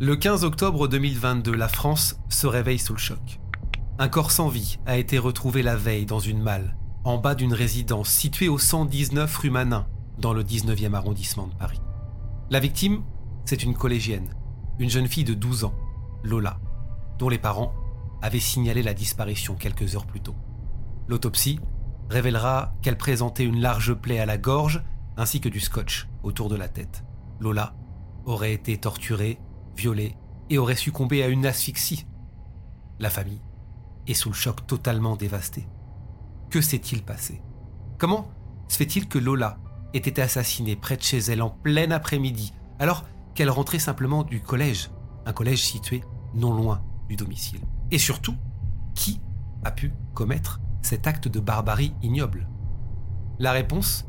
Le 15 octobre 2022, la France se réveille sous le choc. Un corps sans vie a été retrouvé la veille dans une malle, en bas d'une résidence située au 119 rue Manin, dans le 19e arrondissement de Paris. La victime, c'est une collégienne, une jeune fille de 12 ans, Lola, dont les parents avaient signalé la disparition quelques heures plus tôt. L'autopsie révélera qu'elle présentait une large plaie à la gorge ainsi que du scotch autour de la tête. Lola aurait été torturée violée et aurait succombé à une asphyxie. La famille est sous le choc totalement dévastée. Que s'est-il passé? Comment se fait-il que Lola ait été assassinée près de chez elle en plein après-midi alors qu'elle rentrait simplement du collège, un collège situé non loin du domicile? Et surtout, qui a pu commettre cet acte de barbarie ignoble? La réponse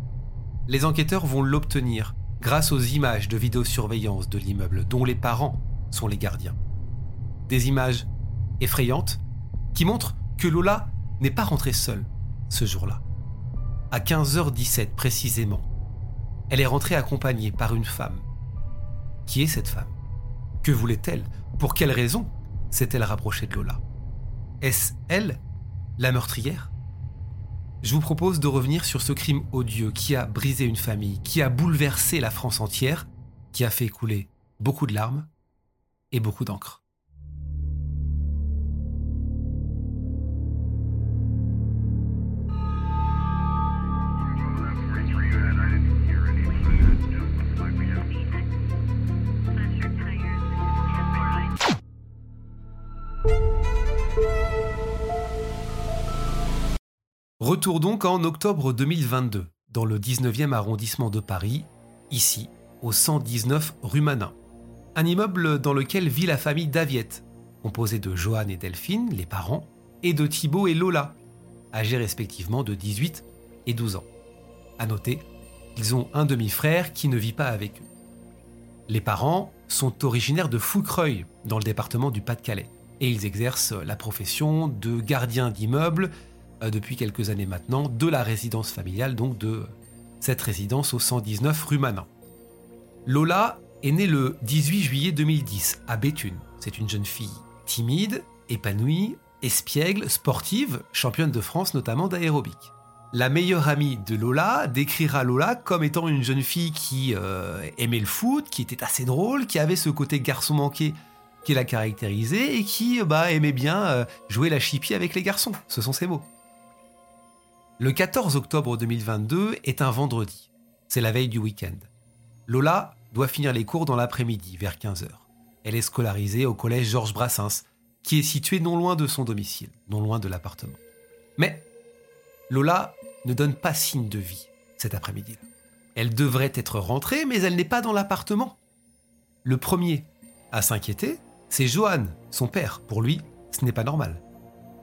Les enquêteurs vont l'obtenir grâce aux images de vidéosurveillance de l'immeuble dont les parents sont les gardiens. Des images effrayantes qui montrent que Lola n'est pas rentrée seule ce jour-là. À 15h17 précisément, elle est rentrée accompagnée par une femme. Qui est cette femme? Que voulait-elle? Pour quelle raison s'est-elle rapprochée de Lola? Est-ce elle, la meurtrière? Je vous propose de revenir sur ce crime odieux qui a brisé une famille, qui a bouleversé la France entière, qui a fait couler beaucoup de larmes et beaucoup d'encre. Retour donc en octobre 2022, dans le 19e arrondissement de Paris, ici, au 119 rue Manin. Un immeuble dans lequel vit la famille Daviette, composée de Joanne et Delphine, les parents, et de Thibaut et Lola, âgés respectivement de 18 et 12 ans. À noter, ils ont un demi-frère qui ne vit pas avec eux. Les parents sont originaires de Foucreuil, dans le département du Pas-de-Calais, et ils exercent la profession de gardien d'immeuble depuis quelques années maintenant de la résidence familiale, donc de cette résidence au 119 rue Manin. Lola est née le 18 juillet 2010 à Béthune. C'est une jeune fille timide, épanouie, espiègle, sportive, championne de France notamment d'aérobic. La meilleure amie de Lola décrira Lola comme étant une jeune fille qui euh, aimait le foot, qui était assez drôle, qui avait ce côté garçon manqué qui la caractérisait et qui bah, aimait bien euh, jouer la chipie avec les garçons. Ce sont ses mots. Le 14 octobre 2022 est un vendredi. C'est la veille du week-end. Lola doit finir les cours dans l'après-midi, vers 15h. Elle est scolarisée au collège Georges Brassens, qui est situé non loin de son domicile, non loin de l'appartement. Mais Lola ne donne pas signe de vie cet après-midi-là. Elle devrait être rentrée, mais elle n'est pas dans l'appartement. Le premier à s'inquiéter, c'est Johan, son père. Pour lui, ce n'est pas normal.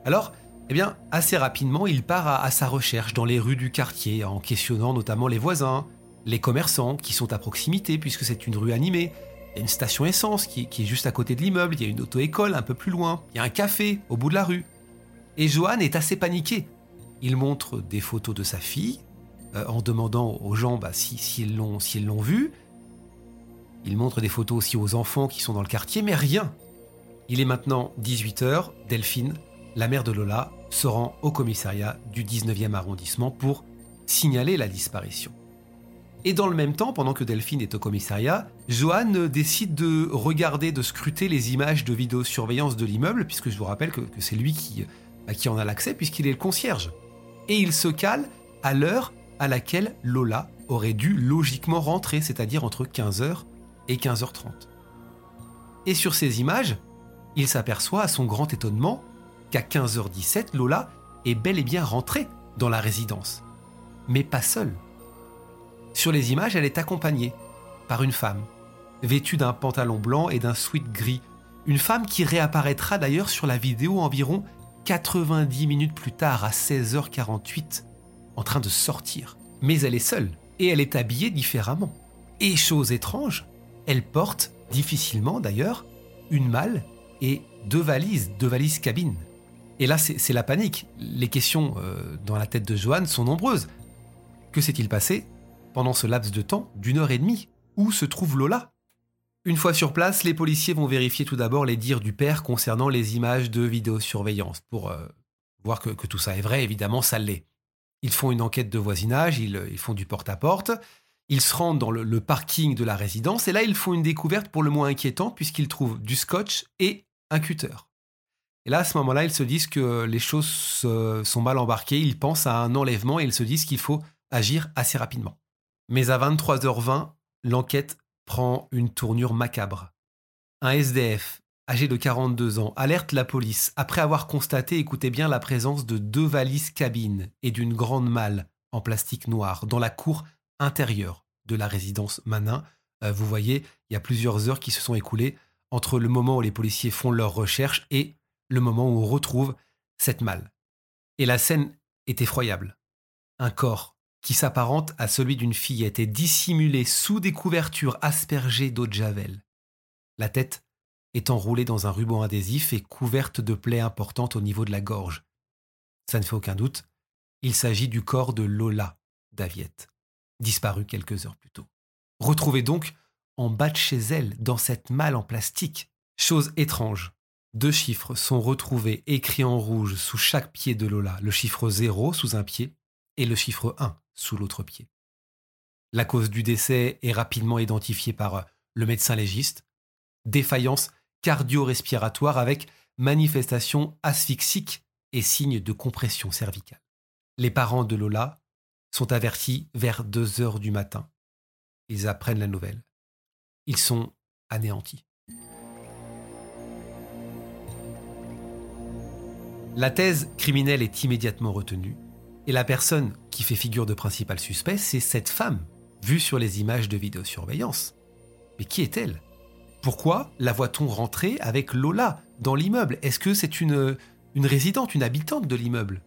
Alors, eh bien, assez rapidement, il part à, sa recherche dans les rues du quartier, en questionnant notamment les voisins, les commerçants qui sont à proximité, puisque c'est une rue animée. Il y a une station essence qui, est juste à côté de l'immeuble, il y a une auto-école un peu plus loin, il y a un café au bout de la rue. Et Johan est assez paniqué. Il montre des photos de sa fille, euh, en demandant aux gens bah, s'ils si, l'ont si l'ont vue. Il montre des photos aussi aux enfants qui sont dans le quartier, mais rien. Il est maintenant 18h, Delphine, la mère de Lola se rend au commissariat du 19e arrondissement pour signaler la disparition. Et dans le même temps, pendant que Delphine est au commissariat, Joanne décide de regarder, de scruter les images de vidéosurveillance de l'immeuble, puisque je vous rappelle que, c'est lui qui, bah, qui en a l'accès, puisqu'il est le concierge. Et il se cale à l'heure à laquelle Lola aurait dû logiquement rentrer, c'est-à-dire entre 15h et 15h30. Et sur ces images, il s'aperçoit à son grand étonnement qu'à 15h17, Lola est bel et bien rentrée dans la résidence. mais pas seule. Sur les images, elle est accompagnée par une femme, vêtue d'un pantalon blanc et d'un sweat gris. Une femme qui réapparaîtra d'ailleurs sur la vidéo environ 90 minutes plus tard, à 16h48, en train de sortir. Mais elle est seule, et elle est habillée différemment. Et chose étrange, elle porte, difficilement d'ailleurs, une malle et deux valises, deux valises cabines. Et là, c'est la panique. Les questions euh, dans la tête de Joanne sont nombreuses. Que s'est-il passé pendant ce laps de temps d'une heure et demie? Où se trouve Lola? Une fois sur place, les policiers vont vérifier tout d'abord les dires du père concernant les images de vidéosurveillance pour euh, voir que, tout ça est vrai. Évidemment, ça l'est. Ils font une enquête de voisinage, ils, font du porte-à-porte. Ils se rendent dans le, parking de la résidence et là, ils font une découverte pour le moins inquiétante puisqu'ils trouvent du scotch et un cutter. Et là, à ce moment-là, ils se disent que les choses sont mal embarquées, ils pensent à un enlèvement et ils se disent qu'il faut agir assez rapidement. Mais à 23h20, l'enquête prend une tournure macabre. Un SDF, âgé de 42 ans, alerte la police après avoir constaté, écoutez bien, la présence de deux valises cabines et d'une grande malle en plastique noir dans la cour intérieure de la résidence Manin. Euh, vous voyez, il y a plusieurs heures qui se sont écoulées entre le moment où les policiers font leurs recherches et le moment où on retrouve cette malle. Et la scène est effroyable. Un corps qui s'apparente à celui d'une fillette est dissimulé sous des couvertures aspergées d'eau de javel. La tête est enroulée dans un ruban adhésif et couverte de plaies importantes au niveau de la gorge. Ça ne fait aucun doute, il s'agit du corps de Lola Daviette, disparue quelques heures plus tôt. Retrouvée donc en bas de chez elle, dans cette malle en plastique. Chose étrange, deux chiffres sont retrouvés écrits en rouge sous chaque pied de Lola, le chiffre 0 sous un pied et le chiffre 1 sous l'autre pied. La cause du décès est rapidement identifiée par le médecin légiste, défaillance cardio-respiratoire avec manifestation asphyxique et signes de compression cervicale. Les parents de Lola sont avertis vers 2 heures du matin. Ils apprennent la nouvelle. Ils sont anéantis. La thèse criminelle est immédiatement retenue, et la personne qui fait figure de principal suspect, c'est cette femme, vue sur les images de vidéosurveillance. Mais qui est-elle? Pourquoi la voit-on rentrer avec Lola dans l'immeuble? Est-ce que c'est une, résidente, une habitante de l'immeuble?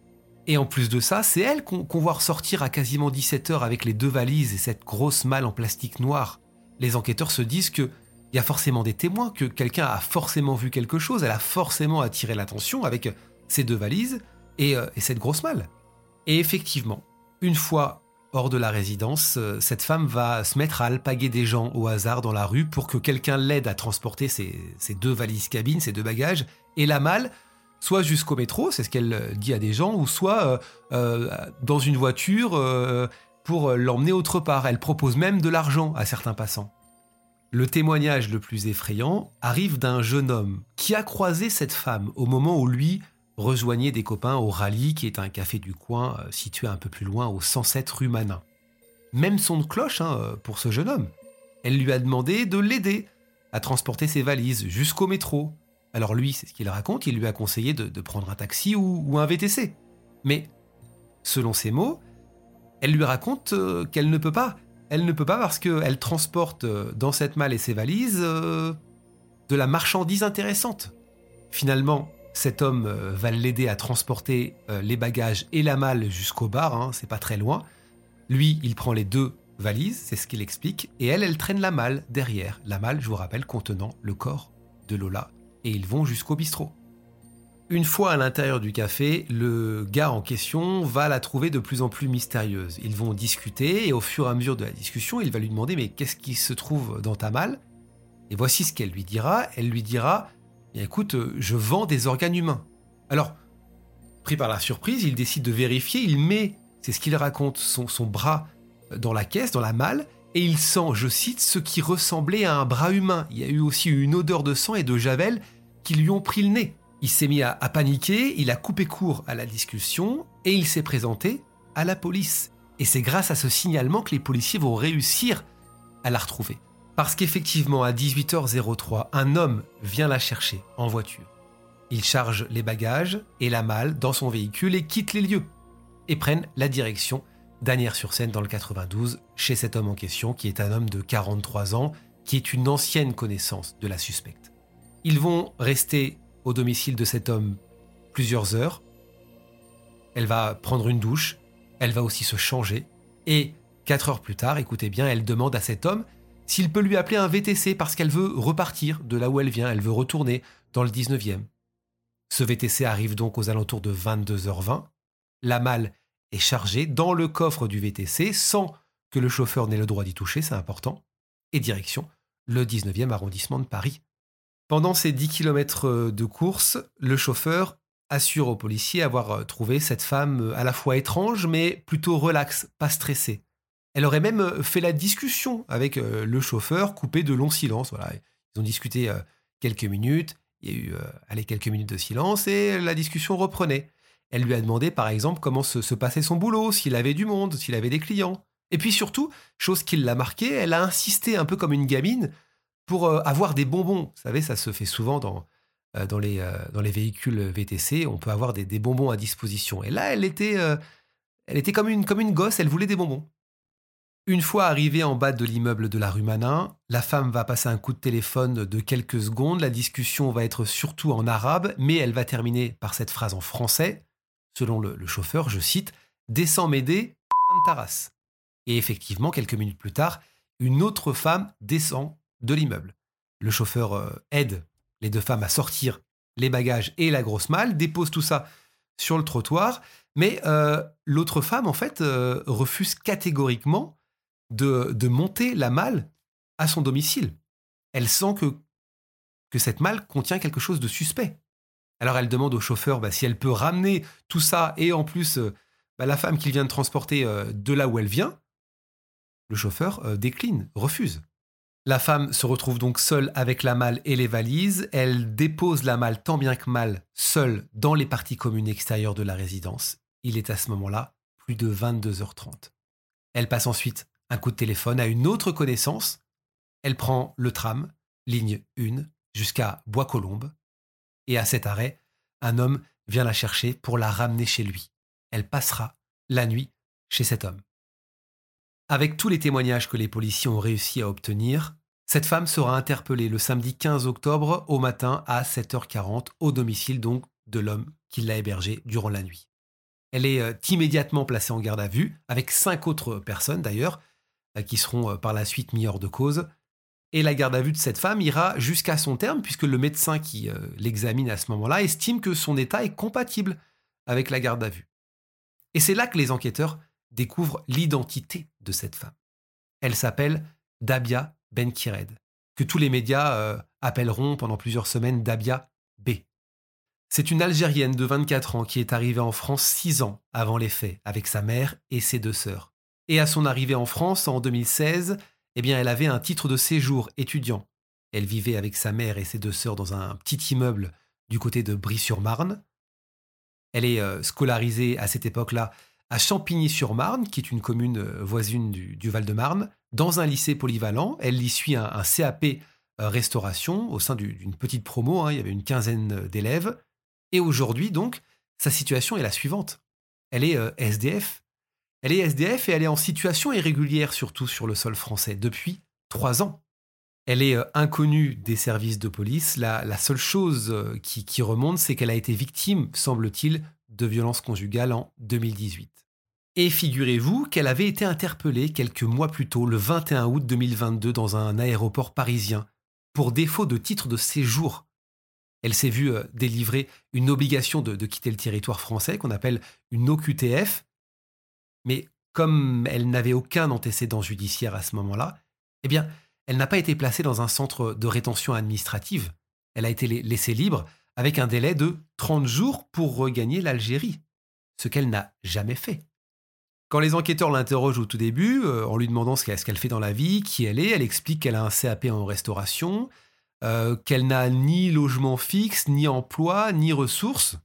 Et en plus de ça, c'est elle qu'on voit ressortir à quasiment 17 heures avec les deux valises et cette grosse malle en plastique noir. Les enquêteurs se disent que il y a forcément des témoins, que quelqu'un a forcément vu quelque chose, elle a forcément attiré l'attention avec ces deux valises euh, et, cette grosse malle. Et effectivement, une fois hors de la résidence, euh, cette femme va se mettre à alpaguer des gens au hasard dans la rue pour que quelqu'un l'aide à transporter ces, deux valises cabines, ces deux bagages, et la malle, soit jusqu'au métro, c'est ce qu'elle euh, dit à des gens, ou soit dans une voiture pour l'emmener autre part. Elle propose même de l'argent à certains passants. Le témoignage le plus effrayant arrive d'un jeune homme qui a croisé cette femme au moment où lui rejoignait des copains au Rallye, qui est un café du coin euh, situé un peu plus loin au 107 rue Manin. Même son de cloche hein, euh, pour ce jeune homme. Elle lui a demandé de l'aider à transporter ses valises jusqu'au métro. Alors lui, c'est ce qu'il raconte, il lui a conseillé de, prendre un taxi ou, un VTC. Mais, selon ses mots, elle lui raconte euh, qu'elle ne peut pas. Elle ne peut pas parce qu'elle transporte dans cette malle et ses valises de la marchandise intéressante. Finalement, cet homme euh, va l'aider à transporter euh, les bagages et la malle jusqu'au bar, hein, c'est pas très loin. Lui, il prend les deux valises, c'est ce qu'il explique, et elle, elle traîne la malle derrière. La malle, je vous rappelle, contenant le corps de Lola. Et ils vont jusqu'au bistrot. Une fois à l'intérieur du café, le gars en question va la trouver de plus en plus mystérieuse. Ils vont discuter et au fur et à mesure de la discussion, il va lui demander mais qu'est-ce qui se trouve dans ta malle? Et voici ce qu'elle lui dira. Elle lui dira écoute, euh, je vends des organes humains. Alors, pris par la surprise, il décide de vérifier, il met, c'est ce qu'il raconte, son, son bras dans la caisse, dans la malle, et il sent, je cite, ce qui ressemblait à un bras humain. Il y a eu aussi une odeur de sang et de javel qui lui ont pris le nez. Il s'est mis à, paniquer, il a coupé court à la discussion et il s'est présenté à la police. Et c'est grâce à ce signalement que les policiers vont réussir à la retrouver. Parce qu'effectivement, à 18h03, un homme vient la chercher en voiture. Il charge les bagages et la malle dans son véhicule et quitte les lieux et prennent la direction d'Anières-sur-Seine dans le 92, chez cet homme en question, qui est un homme de 43 ans, qui est une ancienne connaissance de la suspecte. Ils vont rester au domicile de cet homme plusieurs heures. Elle va prendre une douche, elle va aussi se changer, et quatre heures plus tard, écoutez bien, elle demande à cet homme s'il peut lui appeler un VTC parce qu'elle veut repartir de là où elle vient, elle veut retourner dans le 19e. Ce VTC arrive donc aux alentours de 22h20. La malle est chargée dans le coffre du VTC sans que le chauffeur n'ait le droit d'y toucher, c'est important, et direction le 19e arrondissement de Paris. Pendant ces 10 km de course, le chauffeur assure aux policiers avoir euh, trouvé cette femme euh, à la fois étrange mais plutôt relaxe, pas stressée. Elle aurait même euh, fait la discussion avec le chauffeur, coupé de longs silences. Voilà. Ils ont discuté quelques minutes, il y a eu quelques minutes de silence et la discussion reprenait. Elle lui a demandé par exemple comment se, passait son boulot, s'il avait du monde, s'il avait des clients. Et puis surtout, chose qui l'a marqué, elle a insisté un peu comme une gamine pour avoir des bonbons. Vous savez, ça se fait souvent dans, les, véhicules VTC, on peut avoir des, bonbons à disposition. Et là, elle était, comme une gosse, elle voulait des bonbons. Une fois arrivée en bas de l'immeuble de la rue Manin, la femme va passer un coup de téléphone de quelques secondes. La discussion va être surtout en arabe, mais elle va terminer par cette phrase en français. Selon le, chauffeur, je cite Descends m'aider, Taras. Et effectivement, quelques minutes plus tard, une autre femme descend de l'immeuble. Le chauffeur euh, aide les deux femmes à sortir les bagages et la grosse malle, dépose tout ça sur le trottoir, mais euh, l'autre femme, en fait, euh, refuse catégoriquement de, monter la malle à son domicile. Elle sent que, que cette malle contient quelque chose de suspect. Alors elle demande au chauffeur bah, si elle peut ramener tout ça et en plus euh, bah, la femme qu'il vient de transporter euh, de là où elle vient. Le chauffeur euh, décline, refuse. La femme se retrouve donc seule avec la malle et les valises. Elle dépose la malle tant bien que mal seule dans les parties communes extérieures de la résidence. Il est à ce moment-là plus de 22h30. Elle passe ensuite un coup de téléphone à une autre connaissance. Elle prend le tram, ligne 1, jusqu'à Bois-Colombes. Et à cet arrêt, un homme vient la chercher pour la ramener chez lui. Elle passera la nuit chez cet homme. Avec tous les témoignages que les policiers ont réussi à obtenir, cette femme sera interpellée le samedi 15 octobre au matin à 7h40 au domicile donc de l'homme qui l'a hébergée durant la nuit. Elle est euh, immédiatement placée en garde à vue, avec cinq autres personnes d'ailleurs, qui seront euh, par la suite mis hors de cause. Et la garde à vue de cette femme ira jusqu'à son terme, puisque le médecin qui euh, l'examine à ce moment-là estime que son état est compatible avec la garde à vue. Et c'est là que les enquêteurs découvrent l'identité de cette femme. Elle s'appelle Dabia Benkired, que tous les médias appelleront pendant plusieurs semaines Dabia B. C'est une Algérienne de 24 ans qui est arrivée en France six ans avant les faits, avec sa mère et ses deux sœurs. Et à son arrivée en France en 2016, eh bien, elle avait un titre de séjour étudiant. Elle vivait avec sa mère et ses deux sœurs dans un petit immeuble du côté de Brie-sur-Marne. Elle est euh, scolarisée à cette époque-là à Champigny-sur-Marne, qui est une commune euh, voisine du, Val-de-Marne, dans un lycée polyvalent. Elle y suit un, CAP euh, restauration au sein d'une petite promo. Hein. il y avait une quinzaine d'élèves. Et aujourd'hui, donc, sa situation est la suivante. Elle est SDF, elle est SDF et elle est en situation irrégulière, surtout sur le sol français, depuis trois ans. Elle est euh, inconnue des services de police. La, seule chose euh, qui, remonte, c'est qu'elle a été victime, semble-t-il, de violences conjugales en 2018. Et figurez-vous qu'elle avait été interpellée quelques mois plus tôt, le 21 août 2022, dans un aéroport parisien, pour défaut de titre de séjour. Elle s'est vue euh, délivrer une obligation de quitter le territoire français qu'on appelle une OQTF, mais comme elle n'avait aucun antécédent judiciaire à ce moment-là, eh bien, elle n'a pas été placée dans un centre de rétention administrative. Elle a été laissée libre avec un délai de 30 jours pour regagner l'Algérie, ce qu'elle n'a jamais fait. Quand les enquêteurs l'interrogent au tout début, euh, en lui demandant ce qu'elle fait dans la vie, qui elle est, elle explique qu'elle a un CAP en restauration, euh, qu'elle n'a ni logement fixe, ni emploi, ni ressources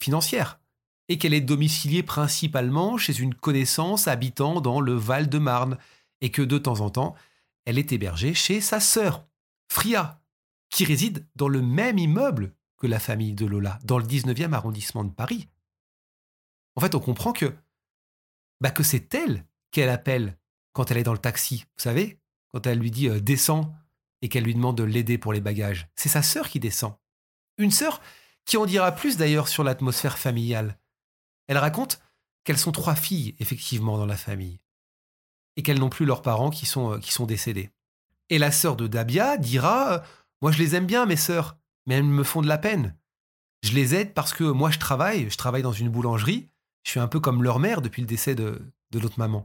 financières et qu'elle est domiciliée principalement chez une connaissance habitant dans le Val-de-Marne, et que de temps en temps, elle est hébergée chez sa sœur, Fria, qui réside dans le même immeuble que la famille de Lola, dans le 19e arrondissement de Paris. En fait, on comprend que bah que c'est elle qu'elle appelle quand elle est dans le taxi, vous savez, quand elle lui dit euh, descends et qu'elle lui demande de l'aider pour les bagages. C'est sa sœur qui descend. Une sœur qui en dira plus d'ailleurs sur l'atmosphère familiale. Elle raconte qu'elles sont trois filles, effectivement, dans la famille, et qu'elles n'ont plus leurs parents qui sont, euh, décédés. Et la sœur de Dabia dira euh, Moi, je les aime bien, mes sœurs, mais elles me font de la peine. Je les aide parce que moi, je travaille, je travaille dans une boulangerie, je suis un peu comme leur mère depuis le décès de, de l'autre maman.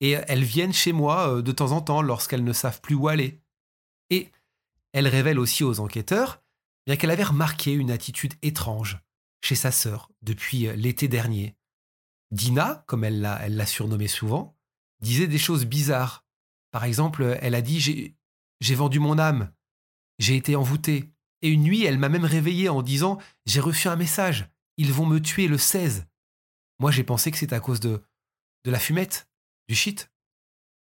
Et elles viennent chez moi euh, de temps en temps lorsqu'elles ne savent plus où aller. Et elle révèle aussi aux enquêteurs qu'elle avait remarqué une attitude étrange chez sa sœur depuis euh, l'été dernier. Dina, comme elle l'a, elle surnommée souvent, disait des choses bizarres. Par exemple, elle a dit j'ai, vendu mon âme, j'ai été envoûtée. Et une nuit, elle m'a même réveillée en disant J'ai reçu un message, ils vont me tuer le 16. Moi, j'ai pensé que c'est à cause de, de la fumette, du shit.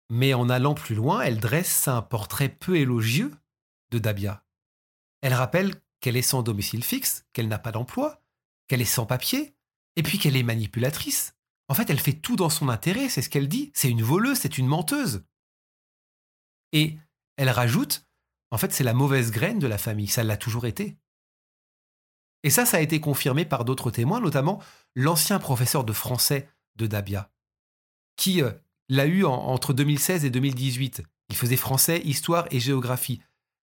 Mais en allant plus loin, elle dresse un portrait peu élogieux de Dabia. Elle rappelle qu'elle est sans domicile fixe, qu'elle n'a pas d'emploi, qu'elle est sans papier, et puis qu'elle est manipulatrice. En fait, elle fait tout dans son intérêt, c'est ce qu'elle dit. C'est une voleuse, c'est une menteuse. Et elle rajoute, en fait, c'est la mauvaise graine de la famille, ça l'a toujours été. Et ça, ça a été confirmé par d'autres témoins, notamment l'ancien professeur de français de Dabia, qui euh, l'a eu entre 2016 et 2018. Il faisait français, histoire et géographie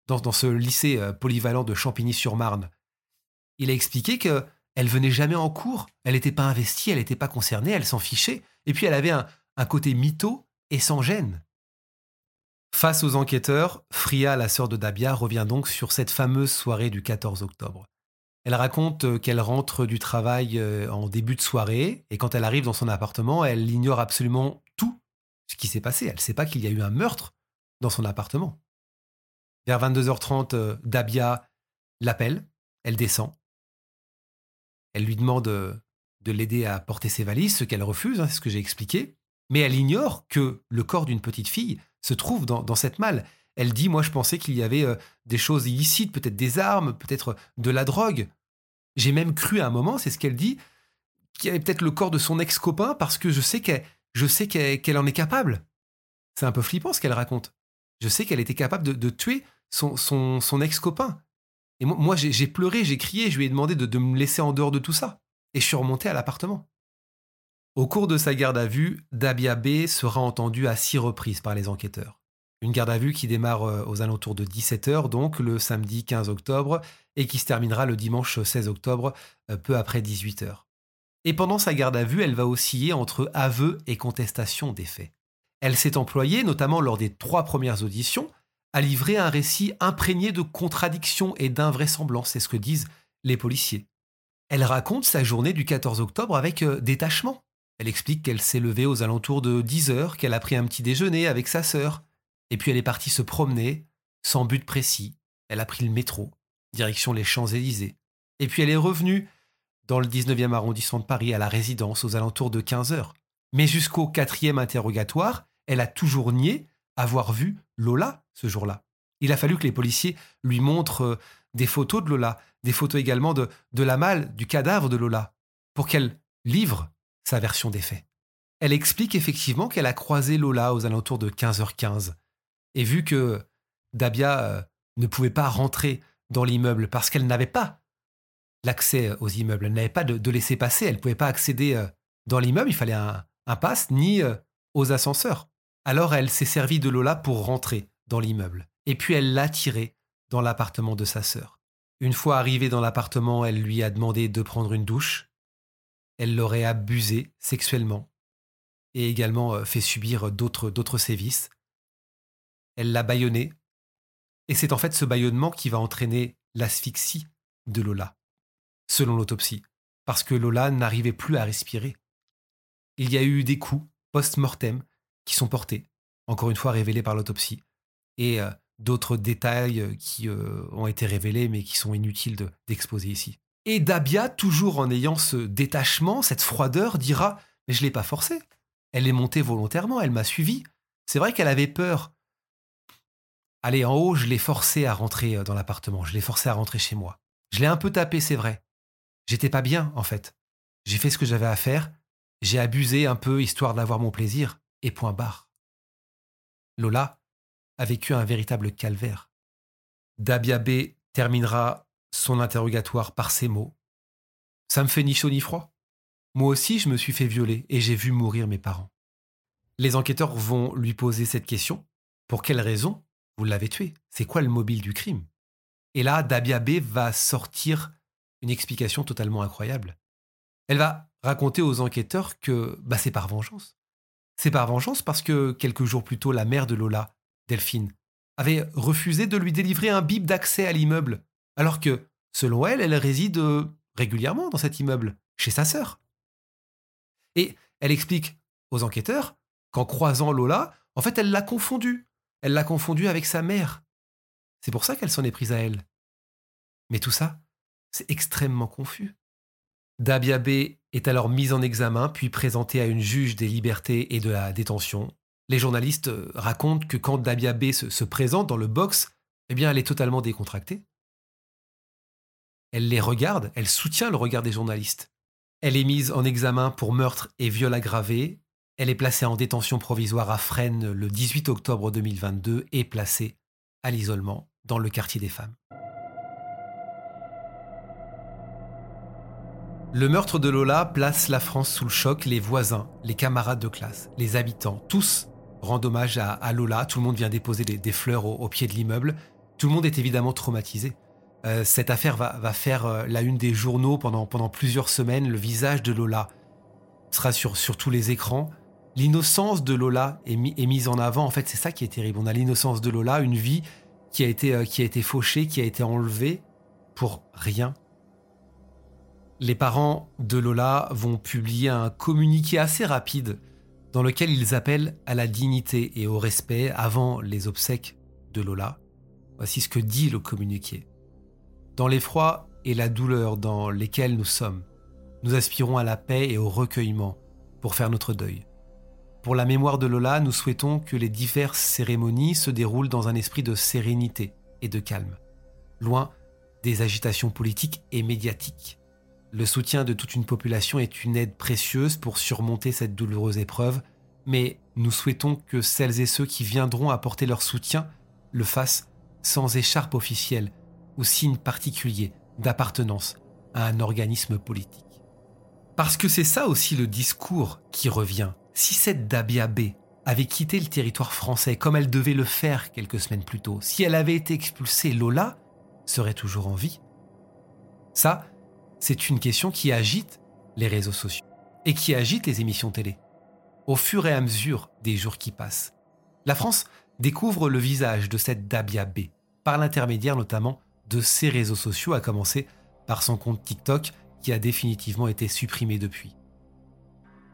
dans, ce lycée euh, polyvalent de Champigny-sur-Marne. Il a expliqué que elle venait jamais en cours, elle n'était pas investie, elle n'était pas concernée, elle s'en fichait, et puis elle avait un, côté mytho et sans gêne. Face aux enquêteurs, Fria, la sœur de Dabia, revient donc sur cette fameuse soirée du 14 octobre. Elle raconte euh, qu'elle rentre du travail euh, en début de soirée, et quand elle arrive dans son appartement, elle ignore absolument tout ce qui s'est passé. Elle ne sait pas qu'il y a eu un meurtre dans son appartement. Vers 22h30, euh, Dabia l'appelle, elle descend. Elle lui demande euh, de l'aider à porter ses valises, ce qu'elle refuse, hein, c'est ce que j'ai expliqué. Mais elle ignore que le corps d'une petite fille se trouve dans, cette malle. Elle dit, moi je pensais qu'il y avait euh, des choses illicites, peut-être des armes, peut-être de la drogue. J'ai même cru à un moment, c'est ce qu'elle dit, qu'il y avait peut-être le corps de son ex-copain parce que je sais qu'elle, en est capable. C'est un peu flippant ce qu'elle raconte. Je sais qu'elle était capable de, tuer son, son, ex-copain. Et moi, j'ai pleuré, j'ai crié, je lui ai demandé de, me laisser en dehors de tout ça. Et je suis remonté à l'appartement. Au cours de sa garde à vue, Dabia B sera entendu à six reprises par les enquêteurs. Une garde à vue qui démarre euh, aux alentours de 17h, donc le samedi 15 octobre, et qui se terminera le dimanche 16 octobre, euh, peu après 18h. Et pendant sa garde à vue, elle va osciller entre aveu et contestation des faits. Elle s'est employée, notamment lors des trois premières auditions, à livrer un récit imprégné de contradictions et d'invraisemblances, c'est ce que disent les policiers. Elle raconte sa journée du 14 octobre avec euh, détachement. Elle explique qu'elle s'est levée aux alentours de 10 heures, qu'elle a pris un petit déjeuner avec sa sœur, et puis elle est partie se promener, sans but précis. Elle a pris le métro, direction les Champs-Élysées. Et puis elle est revenue dans le 19e arrondissement de Paris à la résidence aux alentours de 15 heures. Mais jusqu'au quatrième interrogatoire, elle a toujours nié avoir vu Lola ce jour-là. Il a fallu que les policiers lui montrent euh, des photos de Lola, des photos également de, de la malle, du cadavre de Lola, pour qu'elle livre sa version des faits. Elle explique effectivement qu'elle a croisé Lola aux alentours de 15h15. Et vu que Dabia euh, ne pouvait pas rentrer dans l'immeuble parce qu'elle n'avait pas l'accès aux immeubles, elle n'avait pas de, laisser passer, elle ne pouvait pas accéder euh, dans l'immeuble, il fallait un, un pass, ni aux ascenseurs. Alors elle s'est servie de Lola pour rentrer dans l'immeuble. Et puis elle l'a tiré dans l'appartement de sa sœur. Une fois arrivée dans l'appartement, elle lui a demandé de prendre une douche. Elle l'aurait abusé sexuellement et également euh, fait subir d'autres, sévices. Elle l'a bâillonné. Et c'est en fait ce bâillonnement qui va entraîner l'asphyxie de Lola, selon l'autopsie, parce que Lola n'arrivait plus à respirer. Il y a eu des coups post-mortem qui sont portés, encore une fois révélés par l'autopsie, et euh, d'autres détails euh, qui euh, ont été révélés mais qui sont inutiles d'exposer ici. Et Dabia, toujours en ayant ce détachement, cette froideur, dira Mais je ne l'ai pas forcée. Elle est montée volontairement, elle m'a suivi. C'est vrai qu'elle avait peur. Allez, en haut, je l'ai forcée à rentrer dans l'appartement, je l'ai forcée à rentrer chez moi. Je l'ai un peu tapé, c'est vrai. J'étais pas bien, en fait. J'ai fait ce que j'avais à faire, J'ai abusé un peu histoire d'avoir mon plaisir, et point barre. Lola a vécu un véritable calvaire. Dabia B terminera son interrogatoire par ces mots. Ça me fait ni chaud ni froid. Moi aussi, je me suis fait violer et j'ai vu mourir mes parents. Les enquêteurs vont lui poser cette question. Pour quelle raison vous l'avez tué? C'est quoi le mobile du crime? Et là, Dabia B va sortir une explication totalement incroyable. Elle va raconter aux enquêteurs que bah, c'est par vengeance. C'est par vengeance parce que quelques jours plus tôt, la mère de Lola, Delphine, avait refusé de lui délivrer un bip d'accès à l'immeuble, alors que, selon elle, elle réside euh, régulièrement dans cet immeuble, chez sa sœur. Et elle explique aux enquêteurs qu'en croisant Lola, en fait, elle l'a confondue. Elle l'a confondue avec sa mère. C'est pour ça qu'elle s'en est prise à elle. Mais tout ça, c'est extrêmement confus. Dabia B est alors mise en examen puis présentée à une juge des libertés et de la détention. Les journalistes euh, racontent que quand Dabia B se, présente dans le box, eh bien elle est totalement décontractée. Elle les regarde, elle soutient le regard des journalistes. Elle est mise en examen pour meurtre et viol aggravé. Elle est placée en détention provisoire à Fresnes le 18 octobre 2022 et placée à l'isolement dans le quartier des femmes. Le meurtre de Lola place la France sous le choc, les voisins, les camarades de classe, les habitants, tous rendent hommage à, Lola, tout le monde vient déposer des, fleurs au, pied de l'immeuble, tout le monde est évidemment traumatisé. Euh, cette affaire va, faire euh, la une des journaux pendant, plusieurs semaines, le visage de Lola sera sur, tous les écrans. L'innocence de Lola est, mise en avant, en fait c'est ça qui est terrible, on a l'innocence de Lola, une vie qui a été, euh, qui a été fauchée, qui a été enlevée pour rien les parents de Lola vont publier un communiqué assez rapide dans lequel ils appellent à la dignité et au respect avant les obsèques de Lola. Voici ce que dit le communiqué. Dans l'effroi et la douleur dans lesquels nous sommes, nous aspirons à la paix et au recueillement pour faire notre deuil. Pour la mémoire de Lola, nous souhaitons que les diverses cérémonies se déroulent dans un esprit de sérénité et de calme, loin des agitations politiques et médiatiques. Le soutien de toute une population est une aide précieuse pour surmonter cette douloureuse épreuve, mais nous souhaitons que celles et ceux qui viendront apporter leur soutien le fassent sans écharpe officielle ou signe particulier d'appartenance à un organisme politique. Parce que c'est ça aussi le discours qui revient. Si cette Dabia B avait quitté le territoire français comme elle devait le faire quelques semaines plus tôt, si elle avait été expulsée, Lola serait toujours en vie. Ça, c'est une question qui agite les réseaux sociaux et qui agite les émissions télé. Au fur et à mesure des jours qui passent, la France découvre le visage de cette Dabia B, par l'intermédiaire notamment de ses réseaux sociaux, à commencer par son compte TikTok qui a définitivement été supprimé depuis.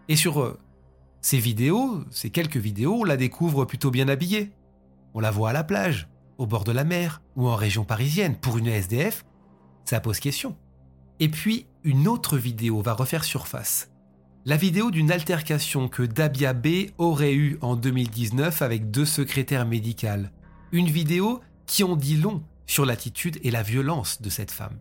Et sur euh, ces vidéos, ces quelques vidéos, on la découvre plutôt bien habillée. On la voit à la plage, au bord de la mer ou en région parisienne. Pour une SDF, ça pose question. Et puis, une autre vidéo va refaire surface. La vidéo d'une altercation que Dabia B aurait eue en 2019 avec deux secrétaires médicales. Une vidéo qui en dit long sur l'attitude et la violence de cette femme.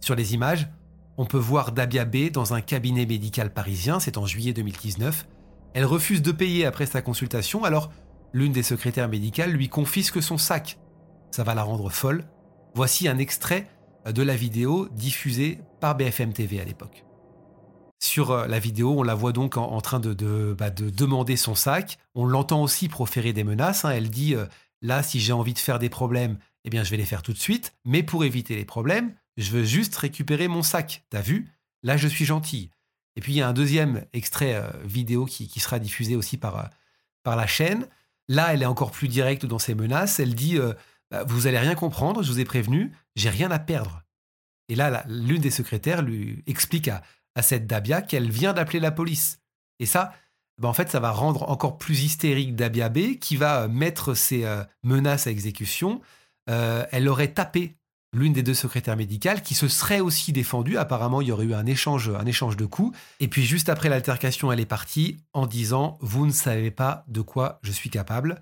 Sur les images, on peut voir Dabia B dans un cabinet médical parisien, c'est en juillet 2019. Elle refuse de payer après sa consultation, alors l'une des secrétaires médicales lui confisque son sac. Ça va la rendre folle. Voici un extrait de la vidéo diffusée par BFM TV à l'époque. Sur euh, la vidéo, on la voit donc en, train bah, de, demander son sac. On l'entend aussi proférer des menaces. Hein. Elle dit euh, là, si j'ai envie de faire des problèmes, eh bien, je vais les faire tout de suite. Mais pour éviter les problèmes, je veux juste récupérer mon sac. T'as vu? Là, je suis gentille. Et puis, il y a un deuxième extrait euh, vidéo qui, sera diffusé aussi par, la chaîne. Là, elle est encore plus directe dans ses menaces. Elle dit bah, Vous allez rien comprendre, je vous ai prévenu, j'ai rien à perdre. Et là, l'une des secrétaires lui explique à, cette Dabia qu'elle vient d'appeler la police. Et ça, bah, en fait, ça va rendre encore plus hystérique Dabia B, qui va mettre ses euh, menaces à exécution. Euh, elle aurait tapé l'une des deux secrétaires médicales, qui se serait aussi défendue. Apparemment, il y aurait eu un échange de coups. Et puis, juste après l'altercation, elle est partie en disant Vous ne savez pas de quoi je suis capable.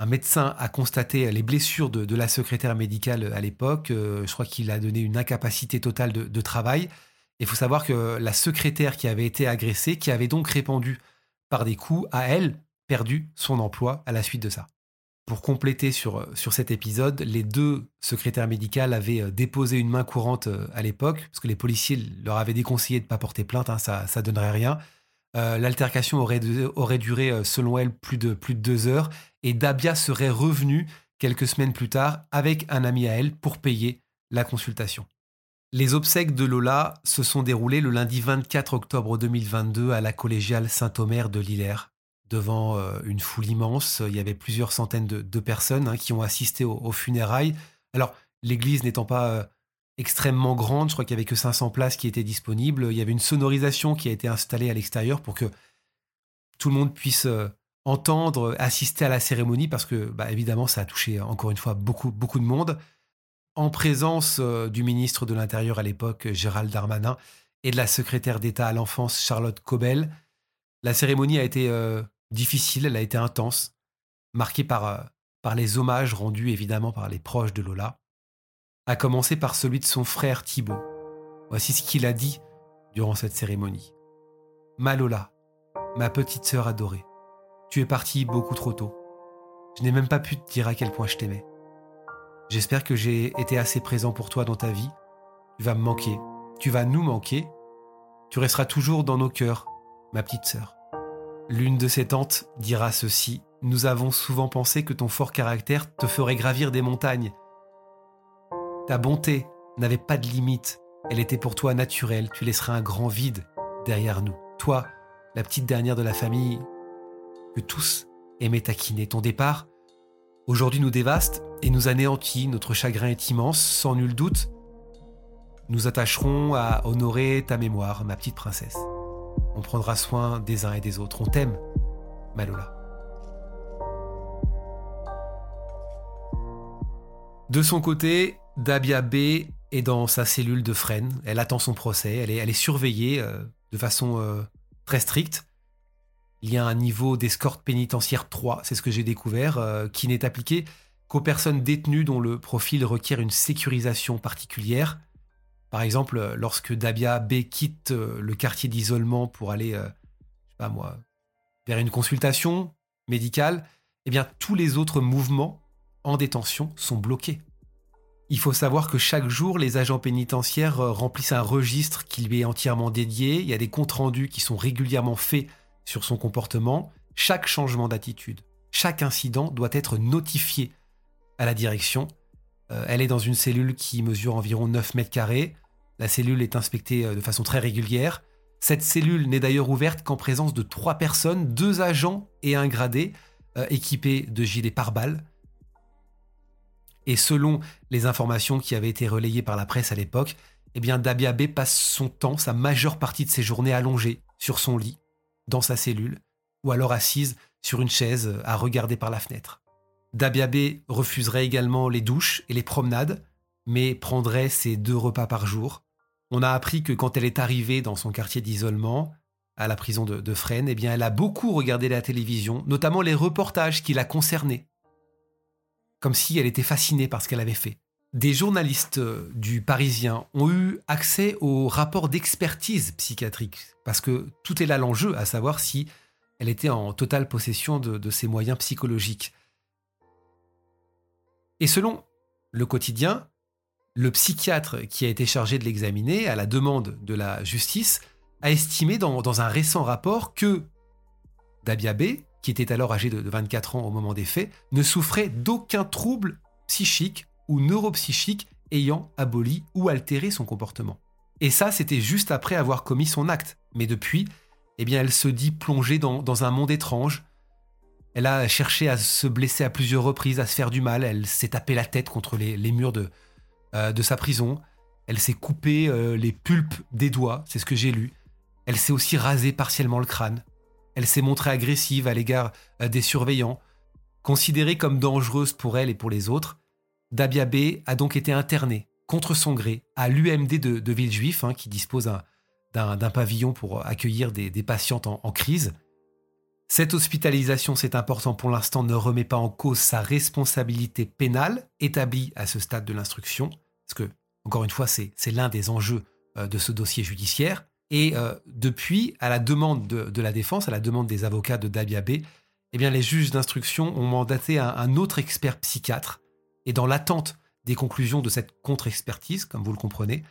Un médecin a constaté les blessures de, la secrétaire médicale à l'époque. Euh, je crois qu'il a donné une incapacité totale de, travail. Il faut savoir que la secrétaire qui avait été agressée, qui avait donc répandu par des coups, a elle perdu son emploi à la suite de ça. Pour compléter sur, sur cet épisode, les deux secrétaires médicales avaient euh, déposé une main courante euh, à l'époque, parce que les policiers leur avaient déconseillé de ne pas porter plainte, hein, ça ne donnerait rien. L'altercation aurait, aurait duré, selon elle, plus de, plus de deux heures, et Dabia serait revenu quelques semaines plus tard avec un ami à elle pour payer la consultation. Les obsèques de Lola se sont déroulées le lundi 24 octobre 2022 à la collégiale Saint-Omer de Lillers, devant euh, une foule immense. Il y avait plusieurs centaines de, personnes hein, qui ont assisté aux, funérailles. Alors, l'église n'étant pas euh, extrêmement grande, je crois qu'il n'y avait que 500 places qui étaient disponibles. Il y avait une sonorisation qui a été installée à l'extérieur pour que tout le monde puisse euh, entendre, assister à la cérémonie, parce que, bah, évidemment, ça a touché encore une fois beaucoup, beaucoup de monde. En présence du ministre de l'Intérieur à l'époque, Gérald Darmanin, et de la secrétaire d'État à l'enfance, Charlotte Cobel. La cérémonie a été difficile, elle a été intense, marquée par, euh, par les hommages rendus évidemment par les proches de Lola, à commencer par celui de son frère Thibaut. Voici ce qu'il a dit durant cette cérémonie. Ma Lola, ma petite sœur adorée, tu es partie beaucoup trop tôt. Je n'ai même pas pu te dire à quel point je t'aimais. J'espère que j'ai été assez présent pour toi dans ta vie. Tu vas me manquer, tu vas nous manquer. Tu resteras toujours dans nos cœurs, ma petite sœur. L'une de ses tantes dira ceci Nous avons souvent pensé que ton fort caractère te ferait gravir des montagnes. Ta bonté n'avait pas de limite, elle était pour toi naturelle, tu laisseras un grand vide derrière nous. Toi, la petite dernière de la famille, que tous aimaient taquiner. Ton départ, aujourd'hui nous dévaste et nous anéantit, notre chagrin est immense, sans nul doute. Nous attacherons à honorer ta mémoire, ma petite princesse. On prendra soin des uns et des autres. On t'aime, Malola. De son côté, Dabia B est dans sa cellule de freine. Elle attend son procès. Elle est, elle est surveillée euh, de façon euh, très stricte. Il y a un niveau d'escorte pénitentiaire 3, c'est ce que j'ai découvert, euh, qui n'est appliqué qu'aux personnes détenues dont le profil requiert une sécurisation particulière. Par exemple, lorsque Dabia B quitte euh, le quartier d'isolement pour aller, euh, je sais pas moi, vers une consultation médicale, eh bien tous les autres mouvements en détention sont bloqués. Il faut savoir que chaque jour, les agents pénitentiaires remplissent un registre qui lui est entièrement dédié. Il y a des comptes rendus qui sont régulièrement faits sur son comportement. Chaque changement d'attitude, chaque incident doit être notifié à la direction euh, elle est dans une cellule qui mesure environ 9 mètres carrés. La cellule est inspectée euh, de façon très régulière. Cette cellule n'est d'ailleurs ouverte qu'en présence de trois personnes, deux agents et un gradé, euh, équipés de gilets pare-balles. Et selon les informations qui avaient été relayées par la presse à l'époque, eh bien Dabia B passe son temps, sa majeure partie de ses journées allongée sur son lit, dans sa cellule, ou alors assise sur une chaise à regarder par la fenêtre. Dabiabé refuserait également les douches et les promenades, mais prendrait ses deux repas par jour. On a appris que quand elle est arrivée dans son quartier d'isolement, à la prison de, Fresnes, eh bien, elle a beaucoup regardé la télévision, notamment les reportages qui la concernaient. Comme si elle était fascinée par ce qu'elle avait fait. Des journalistes du Parisien ont eu accès au rapport d'expertise psychiatrique, parce que tout est là l'enjeu, à savoir si elle était en totale possession de ses moyens psychologiques. Et selon le quotidien, le psychiatre qui a été chargé de l'examiner à la demande de la justice a estimé dans, un récent rapport que Dabia B, qui était alors âgé de 24 ans au moment des faits, ne souffrait d'aucun trouble psychique ou neuropsychique ayant aboli ou altéré son comportement. Et ça, c'était juste après avoir commis son acte. Mais depuis, eh bien, elle se dit plongée dans un monde étrange, elle a cherché à se blesser à plusieurs reprises, à se faire du mal. Elle s'est tapé la tête contre les, murs de, euh, de sa prison. Elle s'est coupé euh, les pulpes des doigts, c'est ce que j'ai lu. Elle s'est aussi rasé partiellement le crâne. Elle s'est montrée agressive à l'égard euh, des surveillants. Considérée comme dangereuse pour elle et pour les autres, Dabia B a donc été internée contre son gré à l'UMD de, Villejuif, hein, qui dispose d'un pavillon pour accueillir des, patientes en crise. Cette hospitalisation, c'est important pour l'instant, ne remet pas en cause sa responsabilité pénale établie à ce stade de l'instruction, parce que, encore une fois, c'est l'un des enjeux de ce dossier judiciaire. Et depuis, à la demande de, la défense, à la demande des avocats de Dabiabé, eh bien, les juges d'instruction ont mandaté un, autre expert psychiatre. Et dans l'attente des conclusions de cette contre-expertise, comme vous le comprenez,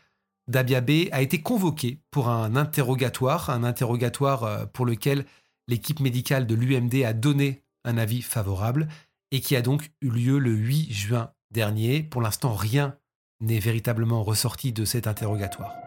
Dabiabé a été convoqué pour un interrogatoire, un interrogatoire pour lequel l'équipe médicale de l'UMD a donné un avis favorable et qui a donc eu lieu le 8 juin dernier. Pour l'instant, rien n'est véritablement ressorti de cet interrogatoire.